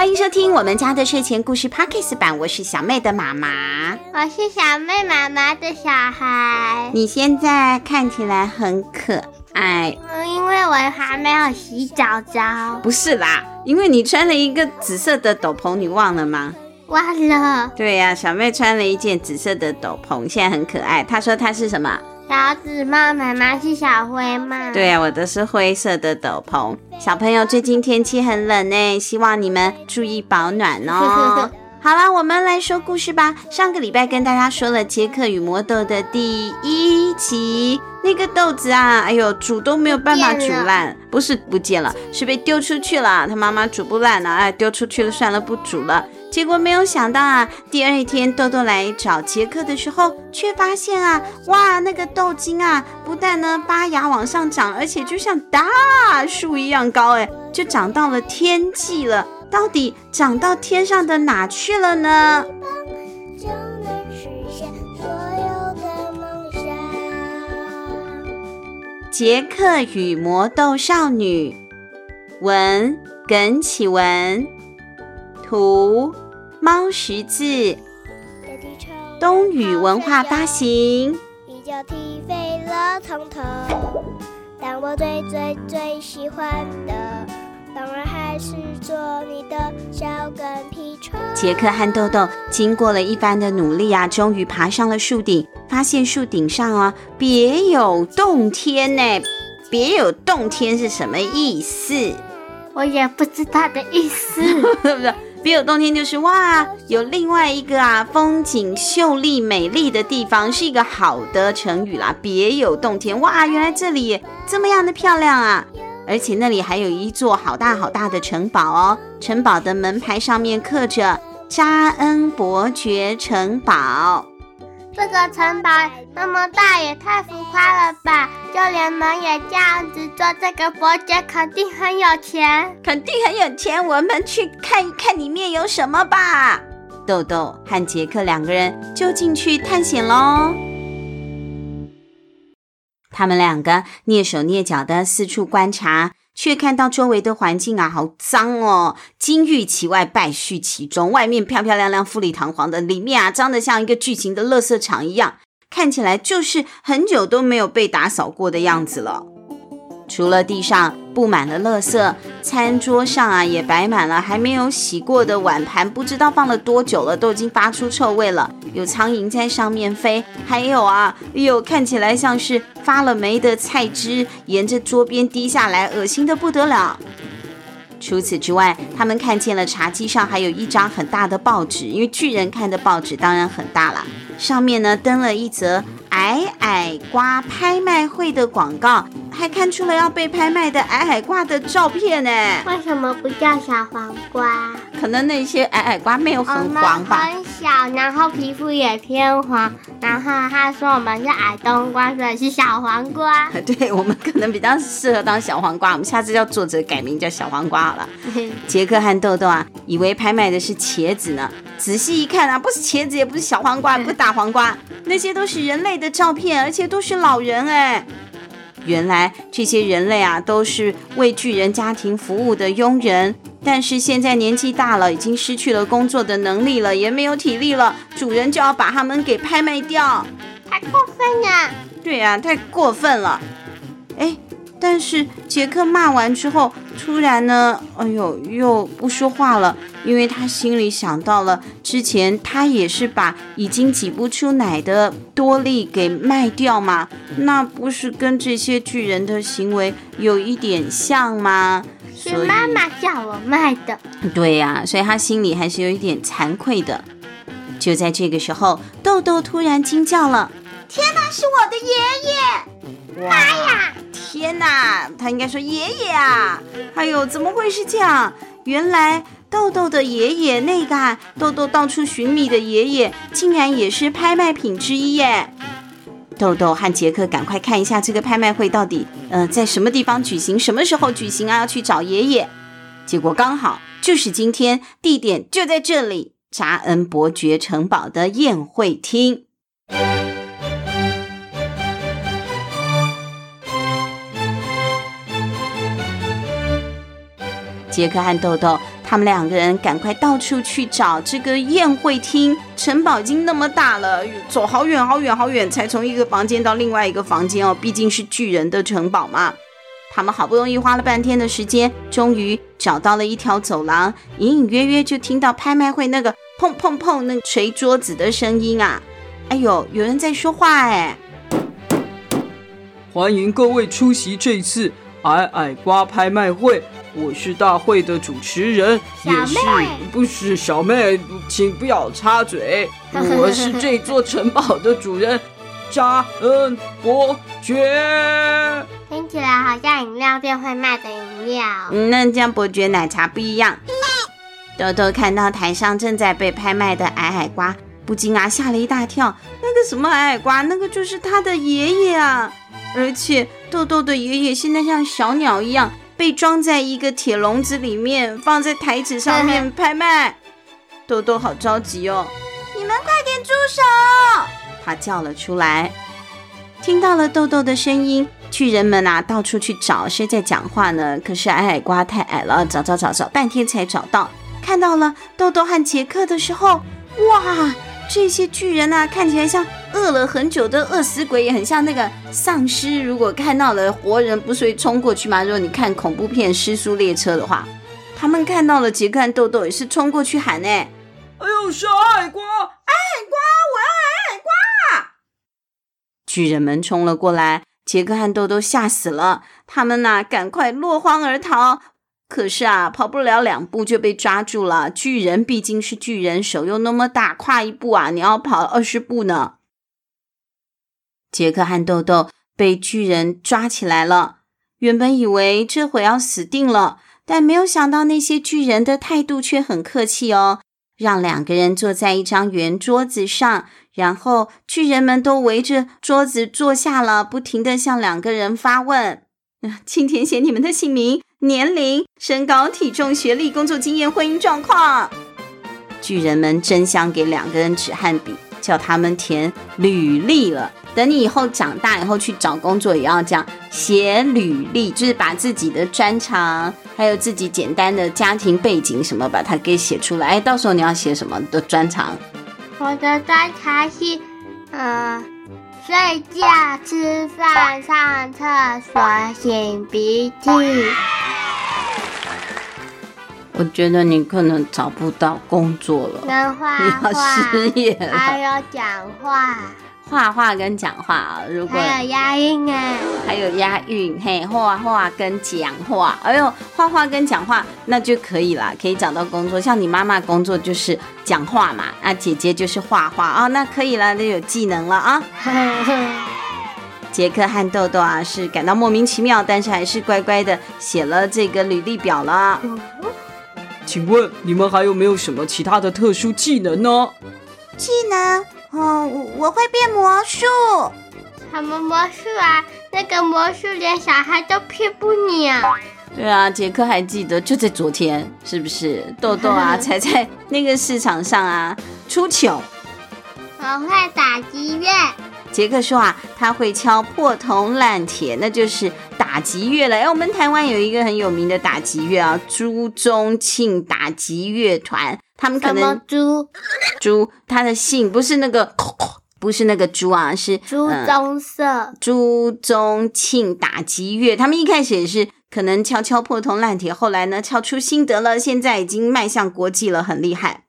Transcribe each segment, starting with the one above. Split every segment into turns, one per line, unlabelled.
欢迎收听我们家的睡前故事 Podcast 版，我是小妹的妈妈，
我是小妹妈妈的小孩。
你现在看起来很可爱，
嗯，因为我还没有洗澡澡。
不是啦，因为你穿了一个紫色的斗篷，你忘了吗？
忘了。
对呀，小妹穿了一件紫色的斗篷，现在很可爱。她说她是什么？
小紫帽，妈妈是小灰帽。
对啊，我的是灰色的斗篷。小朋友，最近天气很冷呢，希望你们注意保暖哦。好啦，我们来说故事吧。上个礼拜跟大家说了杰克与魔豆的第一集，那个豆子啊，哎呦，煮都没有办法煮烂，不是不见了，是被丢出去了。他妈妈煮不烂了，哎，丢出去了，算了，不煮了。结果没有想到啊，第二天豆豆来找杰克的时候，却发现啊，哇，那个豆茎啊，不但呢发芽往上长，而且就像大树一样高，哎，就长到了天际了。到底长到天上的哪去了呢？杰克与魔豆少女，文耿启文。图猫识字，东雨文化发行。你就踢飞了从头，但我最最最喜欢的，当然还是做你的小跟屁虫。杰克和豆豆经过了一番的努力啊，终于爬上了树顶，发现树顶上啊别有洞天呢。别有洞天是什么意思？
我也不知道的意思，
对 不对？别有洞天就是哇，有另外一个啊，风景秀丽美丽的地方，是一个好的成语啦。别有洞天，哇，原来这里这么样的漂亮啊！而且那里还有一座好大好大的城堡哦，城堡的门牌上面刻着“扎恩伯爵城堡”。
这个城堡那么大，也太浮夸了吧！就连门也这样子做，这个伯爵肯定很有钱，
肯定很有钱。我们去看一看里面有什么吧。豆豆和杰克两个人就进去探险喽。他们两个蹑手蹑脚的四处观察。却看到周围的环境啊，好脏哦！金玉其外，败絮其中。外面漂漂亮亮、富丽堂皇的，里面啊，脏得像一个巨型的垃圾场一样，看起来就是很久都没有被打扫过的样子了。除了地上布满了垃圾，餐桌上啊也摆满了还没有洗过的碗盘，不知道放了多久了，都已经发出臭味了。有苍蝇在上面飞，还有啊，哎呦，看起来像是发了霉的菜汁沿着桌边滴下来，恶心的不得了。除此之外，他们看见了茶几上还有一张很大的报纸，因为巨人看的报纸当然很大了，上面呢登了一则。矮矮瓜拍卖会的广告，还看出了要被拍卖的矮矮瓜的照片呢。
为什么不叫小黄瓜？
可能那些矮矮瓜没有很黄吧。
很小，然后皮肤也偏黄。然后他说我们是矮冬瓜，所以是小黄瓜。
对，我们可能比较适合当小黄瓜。我们下次叫作者改名叫小黄瓜好了。杰克和豆豆啊，以为拍卖的是茄子呢。仔细一看啊，不是茄子，也不是小黄瓜，也不是大黄瓜，那些都是人类的照片，而且都是老人哎。原来这些人类啊，都是为巨人家庭服务的佣人，但是现在年纪大了，已经失去了工作的能力了，也没有体力了，主人就要把他们给拍卖掉，
太过分了。
对呀，太过分了。哎。但是杰克骂完之后，突然呢，哎呦，又不说话了，因为他心里想到了之前他也是把已经挤不出奶的多利给卖掉嘛，那不是跟这些巨人的行为有一点像吗？
是妈妈叫我卖的。
对呀，所以他心里还是有一点惭愧的。就在这个时候，豆豆突然惊叫了：“
天哪，是我的爷爷！妈呀！”
天哪，他应该说爷爷啊！哎呦，怎么会是这样？原来豆豆的爷爷，那个啊，豆豆到处寻觅的爷爷，竟然也是拍卖品之一耶！豆豆和杰克赶快看一下这个拍卖会到底，呃，在什么地方举行，什么时候举行啊？要去找爷爷。结果刚好就是今天，地点就在这里——扎恩伯爵城堡的宴会厅。杰克和豆豆他们两个人赶快到处去找这个宴会厅。城堡已经那么大了，走好远好远好远，才从一个房间到另外一个房间哦。毕竟是巨人的城堡嘛。他们好不容易花了半天的时间，终于找到了一条走廊，隐隐约约就听到拍卖会那个砰砰砰那捶桌子的声音啊！哎呦，有人在说话哎！
欢迎各位出席这次矮矮瓜拍卖会。我是大会的主持人，也是不是小妹，请不要插嘴。我是这座城堡的主人，扎恩伯爵。
听起来好像饮料店会卖的饮料。
嗯，那这样伯爵奶茶不一样。豆豆看到台上正在被拍卖的矮矮瓜，不禁啊吓了一大跳。那个什么矮矮瓜，那个就是他的爷爷啊！而且豆豆的爷爷现在像小鸟一样。被装在一个铁笼子里面，放在台子上面拍卖。豆豆好着急哦！
你们快点住手！
他叫了出来。听到了豆豆的声音，巨人们啊到处去找，谁在讲话呢？可是矮矮瓜太矮了，找找找找半天才找到。看到了豆豆和杰克的时候，哇！这些巨人啊，看起来像饿了很久的饿死鬼，也很像那个丧尸。如果看到了活人，不是会冲过去吗？如果你看恐怖片《尸速列车》的话，他们看到了杰克和豆豆，也是冲过去喊：“哎，
哎呦，是矮矮瓜，
矮矮瓜，我要矮矮瓜！”巨人们冲了过来，杰克和豆豆吓死了，他们呐，赶快落荒而逃。可是啊，跑不了两步就被抓住了。巨人毕竟是巨人，手又那么大，跨一步啊，你要跑二十步呢。杰克和豆豆被巨人抓起来了。原本以为这回要死定了，但没有想到那些巨人的态度却很客气哦，让两个人坐在一张圆桌子上，然后巨人们都围着桌子坐下了，不停地向两个人发问。请填写你们的姓名、年龄、身高、体重、学历、工作经验、婚姻状况。巨人们争相给两个人纸和笔，叫他们填履历了。等你以后长大以后去找工作，也要这样写履历，就是把自己的专长，还有自己简单的家庭背景什么，把它给写出来。哎，到时候你要写什么的专长？
我的专长是，嗯、呃。睡觉、吃饭、上厕所、擤鼻涕。
我觉得你可能找不到工作了，你要失业了，
还有讲话。
画画跟讲话啊，如果
还有押韵哎，
还有押韵嘿，画画跟讲话，哎呦，画画跟讲话那就可以啦，可以找到工作。像你妈妈工作就是讲话嘛，那，姐姐就是画画啊，那可以了，那有技能了啊。杰克和豆豆啊是感到莫名其妙，但是还是乖乖的写了这个履历表了。
请问你们还有没有什么其他的特殊技能呢？
技能。哦，我会变魔术。什么魔术啊？那个魔术连小孩都骗不了。
对啊，杰克还记得，就在昨天，是不是？豆豆啊，才在那个市场上啊出糗。
我会打击乐。
杰克说啊，他会敲破铜烂铁，那就是打击乐了。哎，我们台湾有一个很有名的打击乐啊，朱宗庆打击乐团。他们可能
猪
猪，他的姓不是那个，不是那个猪啊，是
朱宗社、
呃、朱宗庆打击乐。他们一开始也是可能敲敲破铜烂铁，后来呢敲出心得了，现在已经迈向国际了，很厉害。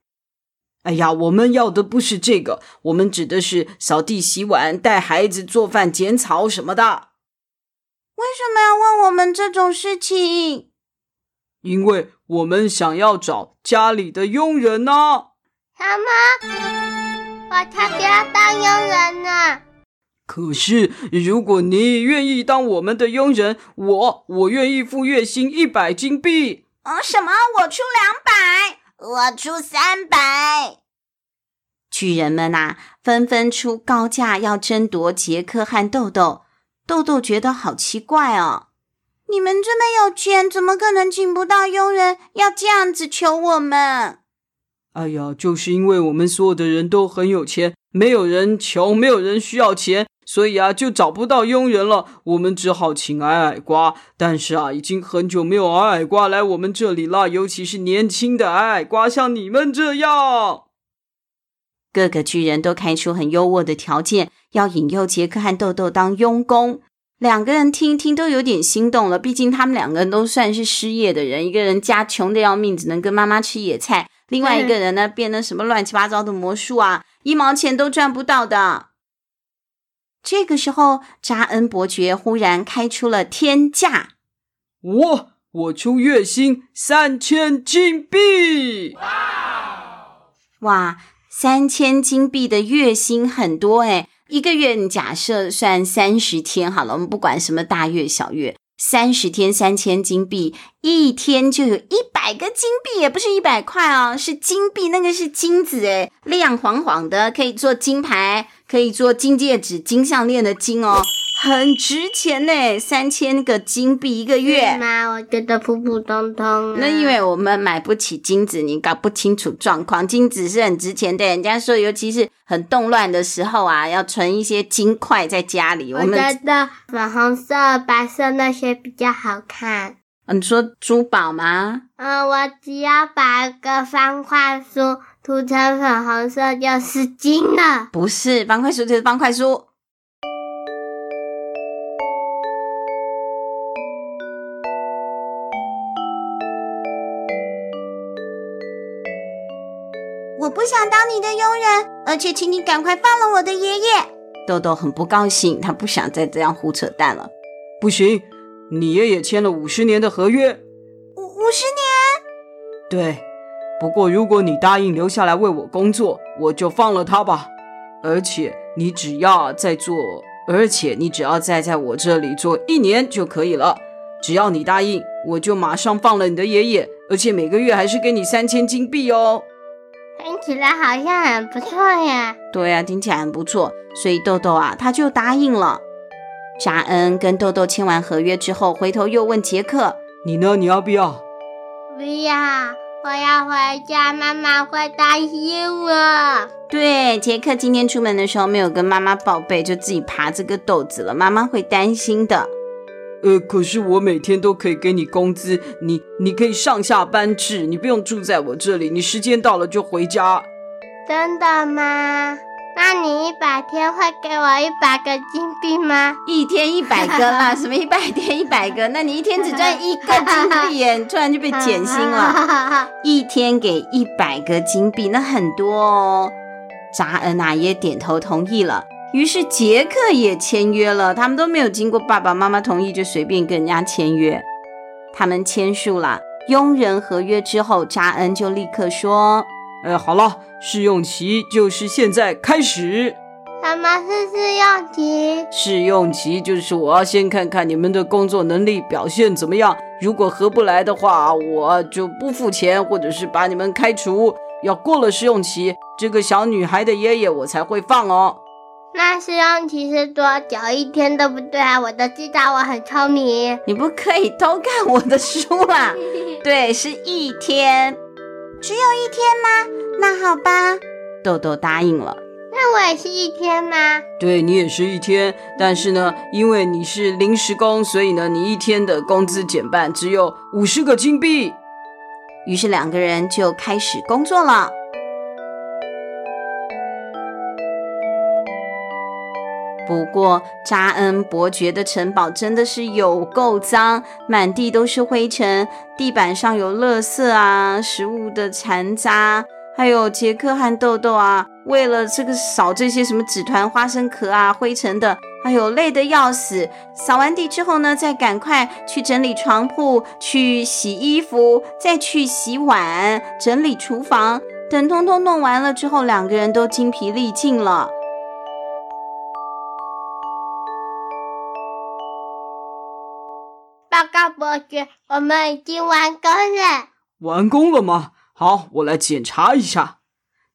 哎呀，我们要的不是这个，我们指的是扫地、洗碗、带孩子、做饭、剪草什么的。
为什么要问我们这种事情？
因为我们想要找家里的佣人呢。
什么？我才不要当佣人呢！
可是，如果你愿意当我们的佣人，我我愿意付月薪一百金币。
哦，什么？我出两百，我出三百。
巨人们呐，纷纷出高价要争夺杰克和豆豆。豆豆觉得好奇怪哦。
你们这么有钱，怎么可能请不到佣人？要这样子求我们？
哎呀，就是因为我们所有的人都很有钱，没有人穷，没有人需要钱，所以啊，就找不到佣人了。我们只好请矮矮瓜。但是啊，已经很久没有矮矮瓜来我们这里了，尤其是年轻的矮矮瓜，像你们这样。
各个巨人都开出很优渥的条件，要引诱杰克和豆豆当佣工。两个人听一听都有点心动了，毕竟他们两个人都算是失业的人，一个人家穷的要命，只能跟妈妈吃野菜；另外一个人呢，变得什么乱七八糟的魔术啊，一毛钱都赚不到的。这个时候，扎恩伯爵忽然开出了天价，
我我出月薪三千金币！
哇，三千金币的月薪很多诶，一个月你假设算三十天好了，我们不管什么大月小月。三十天三千金币，一天就有一百个金币，也不是一百块哦，是金币，那个是金子诶，亮晃晃的，可以做金牌，可以做金戒指、金项链的金哦。很值钱呢，三千个金币一个月。
妈，我觉得普普通通啊。
那因为我们买不起金子，你搞不清楚状况。金子是很值钱的，人家说，尤其是很动乱的时候啊，要存一些金块在家里。
我觉得粉红色、白色那些比较好看。
你说珠宝吗？
嗯，我只要把一个方块书涂成粉红色就是金了。
不是，方块书就是方块书。
我不想当你的佣人，而且请你赶快放了我的爷爷。
豆豆很不高兴，他不想再这样胡扯淡了。
不行，你爷爷签了五十年的合约。
五五十年？
对。不过如果你答应留下来为我工作，我就放了他吧。而且你只要再做，而且你只要再在我这里做一年就可以了。只要你答应，我就马上放了你的爷爷，而且每个月还是给你三千金币哦。
听起来好像很不错呀。
对呀，听起来很不错，所以豆豆啊，他就答应了。扎恩跟豆豆签完合约之后，回头又问杰克：“
你呢？你要不要？”“
不要，我要回家，妈妈会担心我。”
对，杰克今天出门的时候没有跟妈妈报备，就自己爬这个豆子了，妈妈会担心的。
呃，可是我每天都可以给你工资，你你可以上下班制，你不用住在我这里，你时间到了就回家。
真的吗？那你一百天会给我一百个金币吗？
一天一百个啦，什么一百天一百个？那你一天只赚一个金币耶，你突然就被减薪了。一天给一百个金币，那很多哦。扎恩啊也点头同意了。于是杰克也签约了，他们都没有经过爸爸妈妈同意就随便跟人家签约。他们签署了佣人合约之后，扎恩就立刻说：“
哎，好了，试用期就是现在开始。”
什么是试用期？
试用期就是我要先看看你们的工作能力表现怎么样，如果合不来的话，我就不付钱，或者是把你们开除。要过了试用期，这个小女孩的爷爷我才会放哦。
那试用期是多久？一天对不对啊？我都知道，我很聪明。
你不可以偷看我的书啊！对，是一天。
只有一天吗？那好吧。
豆豆答应了。
那我也是一天吗？
对，你也是一天，但是呢，因为你是临时工，所以呢，你一天的工资减半，只有五十个金币。
于是两个人就开始工作了。不过，扎恩伯爵的城堡真的是有够脏，满地都是灰尘，地板上有垃圾啊，食物的残渣，还有杰克和豆豆啊，为了这个扫这些什么纸团、花生壳啊、灰尘的，还有累得要死。扫完地之后呢，再赶快去整理床铺，去洗衣服，再去洗碗，整理厨房。等通通弄完了之后，两个人都精疲力尽了。
伯爵，我们已经完工了。
完工了吗？好，我来检查一下。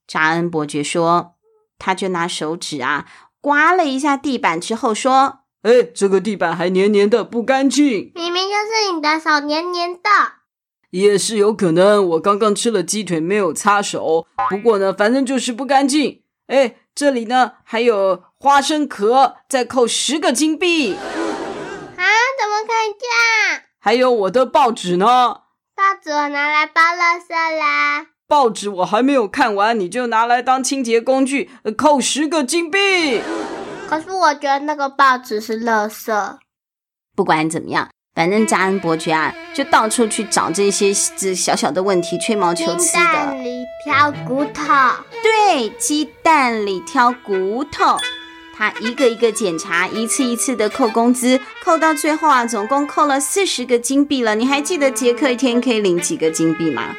查恩伯爵说，他就拿手指啊刮了一下地板之后说：“
哎，这个地板还黏黏的，不干净。
明明就是你的手黏黏的。
也是有可能，我刚刚吃了鸡腿，没有擦手。不过呢，反正就是不干净。哎，这里呢还有花生壳，再扣十个金币。
啊？怎么可以这样？
还有我的报纸呢？
报纸我拿来包垃圾啦。
报纸我还没有看完，你就拿来当清洁工具，扣十个金币。
可是我觉得那个报纸是垃圾。
不管怎么样。反正扎恩伯爵啊，就到处去找这些这小小的问题，吹毛求疵的。鸡
蛋里挑骨头。
对，鸡蛋里挑骨头。他一个一个检查，一次一次的扣工资，扣到最后啊，总共扣了四十个金币了。你还记得杰克一天可以领几个金币吗？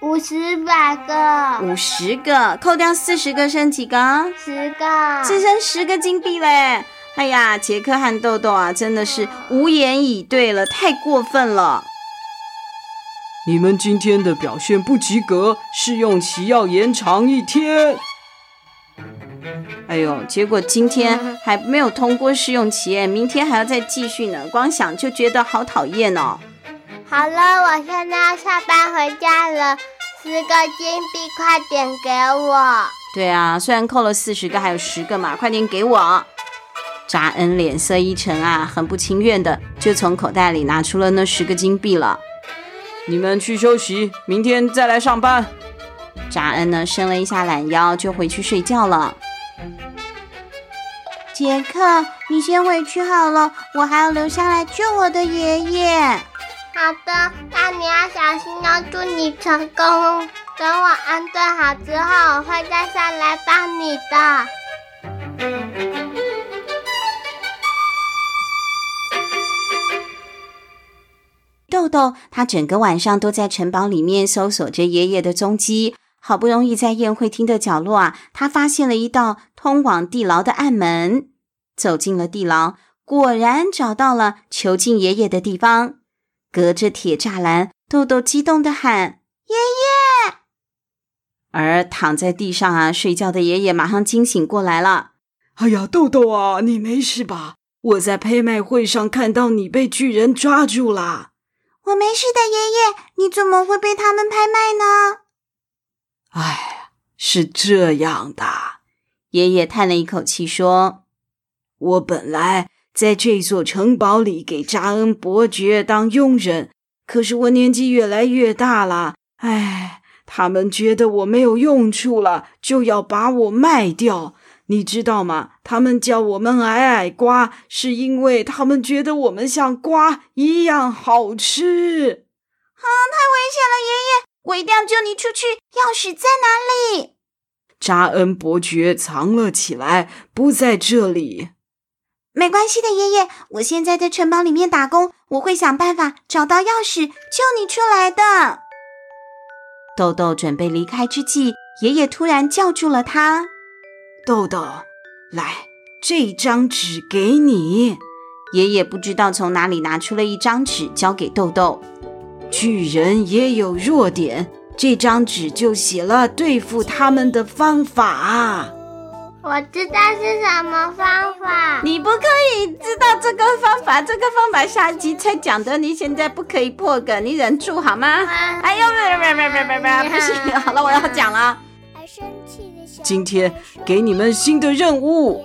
五十百个。
五十个，扣掉四十个，剩几个？
十个。
只剩十个金币嘞。哎呀，杰克和豆豆啊，真的是无言以对了，太过分了！
你们今天的表现不及格，试用期要延长一天。
哎呦，结果今天还没有通过试用期，明天还要再继续呢，光想就觉得好讨厌哦。
好了，我现在要下班回家了，十个金币，快点给我。
对啊，虽然扣了四十个，还有十个嘛，快点给我。扎恩脸色一沉啊，很不情愿的就从口袋里拿出了那十个金币了。
你们去休息，明天再来上班。
扎恩呢，伸了一下懒腰，就回去睡觉了。
杰克，你先回去好了，我还要留下来救我的爷爷。好的，那你要小心哦，祝你成功。等我安顿好之后，我会再上来帮你的。
豆豆，他整个晚上都在城堡里面搜索着爷爷的踪迹。好不容易在宴会厅的角落啊，他发现了一道通往地牢的暗门。走进了地牢，果然找到了囚禁爷爷的地方。隔着铁栅栏，豆豆激动地喊：“爷爷！”而躺在地上啊睡觉的爷爷马上惊醒过来了。
“哎呀，豆豆啊，你没事吧？我在拍卖会上看到你被巨人抓住了。”
我没事的，爷爷，你怎么会被他们拍卖呢？
哎，是这样的，
爷爷叹了一口气说：“
我本来在这座城堡里给扎恩伯爵当佣人，可是我年纪越来越大了，哎，他们觉得我没有用处了，就要把我卖掉。”你知道吗？他们叫我们矮矮瓜，是因为他们觉得我们像瓜一样好吃。
啊，太危险了，爷爷，我一定要救你出去。钥匙在哪里？
扎恩伯爵藏了起来，不在这里。
没关系的，爷爷，我现在在城堡里面打工，我会想办法找到钥匙，救你出来的。
豆豆准备离开之际，爷爷突然叫住了他。
豆豆，来，这张纸给你。
爷爷不知道从哪里拿出了一张纸，交给豆豆。
巨人也有弱点，这张纸就写了对付他们的方法。
我知道是什么方法。
你不可以知道这个方法，这个方法下一集才讲的，你现在不可以破梗，你忍住好吗？啊、哎呦，别别别别别别，不行，好了，我要讲了。
今天给你们新的任务。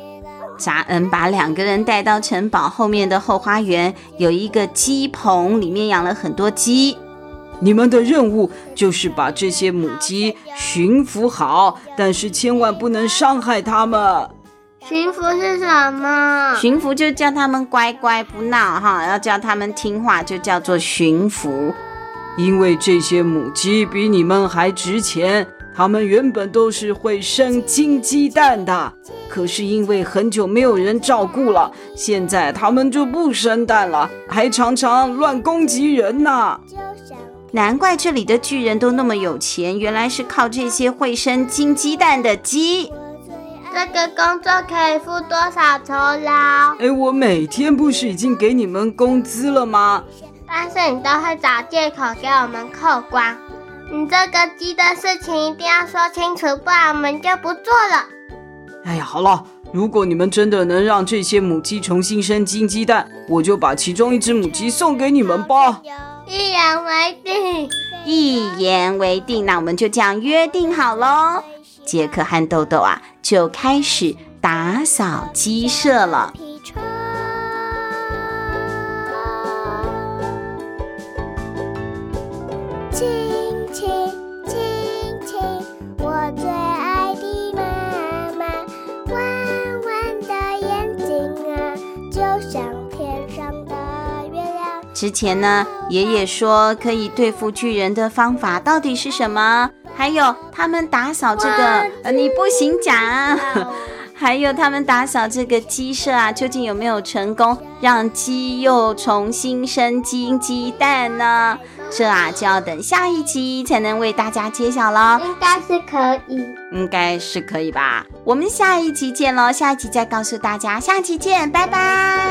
扎恩把两个人带到城堡后面的后花园，有一个鸡棚，里面养了很多鸡。
你们的任务就是把这些母鸡驯服好，但是千万不能伤害它们。
驯服是什么？
驯服就叫他们乖乖不闹哈，要叫他们听话就叫做驯服。
因为这些母鸡比你们还值钱。他们原本都是会生金鸡蛋的，可是因为很久没有人照顾了，现在他们就不生蛋了，还常常乱攻击人呢。
难怪这里的巨人都那么有钱，原来是靠这些会生金鸡蛋的鸡。
这个工作可以付多少酬劳？
哎，我每天不是已经给你们工资了吗？
但是你都会找借口给我们扣光。你这个鸡的事情一定要说清楚，不然我们就不做了。
哎呀，好了，如果你们真的能让这些母鸡重新生金鸡蛋，我就把其中一只母鸡送给你们吧。
一言为定，
一言为定，那我们就这样约定好喽。杰克和豆豆啊，就开始打扫鸡舍了。之前呢，爷爷说可以对付巨人的方法到底是什么？还有他们打扫这个，呃，你不行讲。还有他们打扫这个鸡舍啊，究竟有没有成功让鸡又重新生金鸡蛋呢？这啊就要等下一集才能为大家揭晓喽。
应该是可以，
应该是可以吧？我们下一集见喽，下一集再告诉大家。下期见，拜拜。